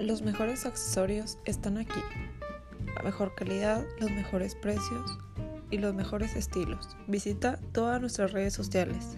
Los mejores accesorios están aquí. La mejor calidad, los mejores precios y los mejores estilos. Visita todas nuestras redes sociales.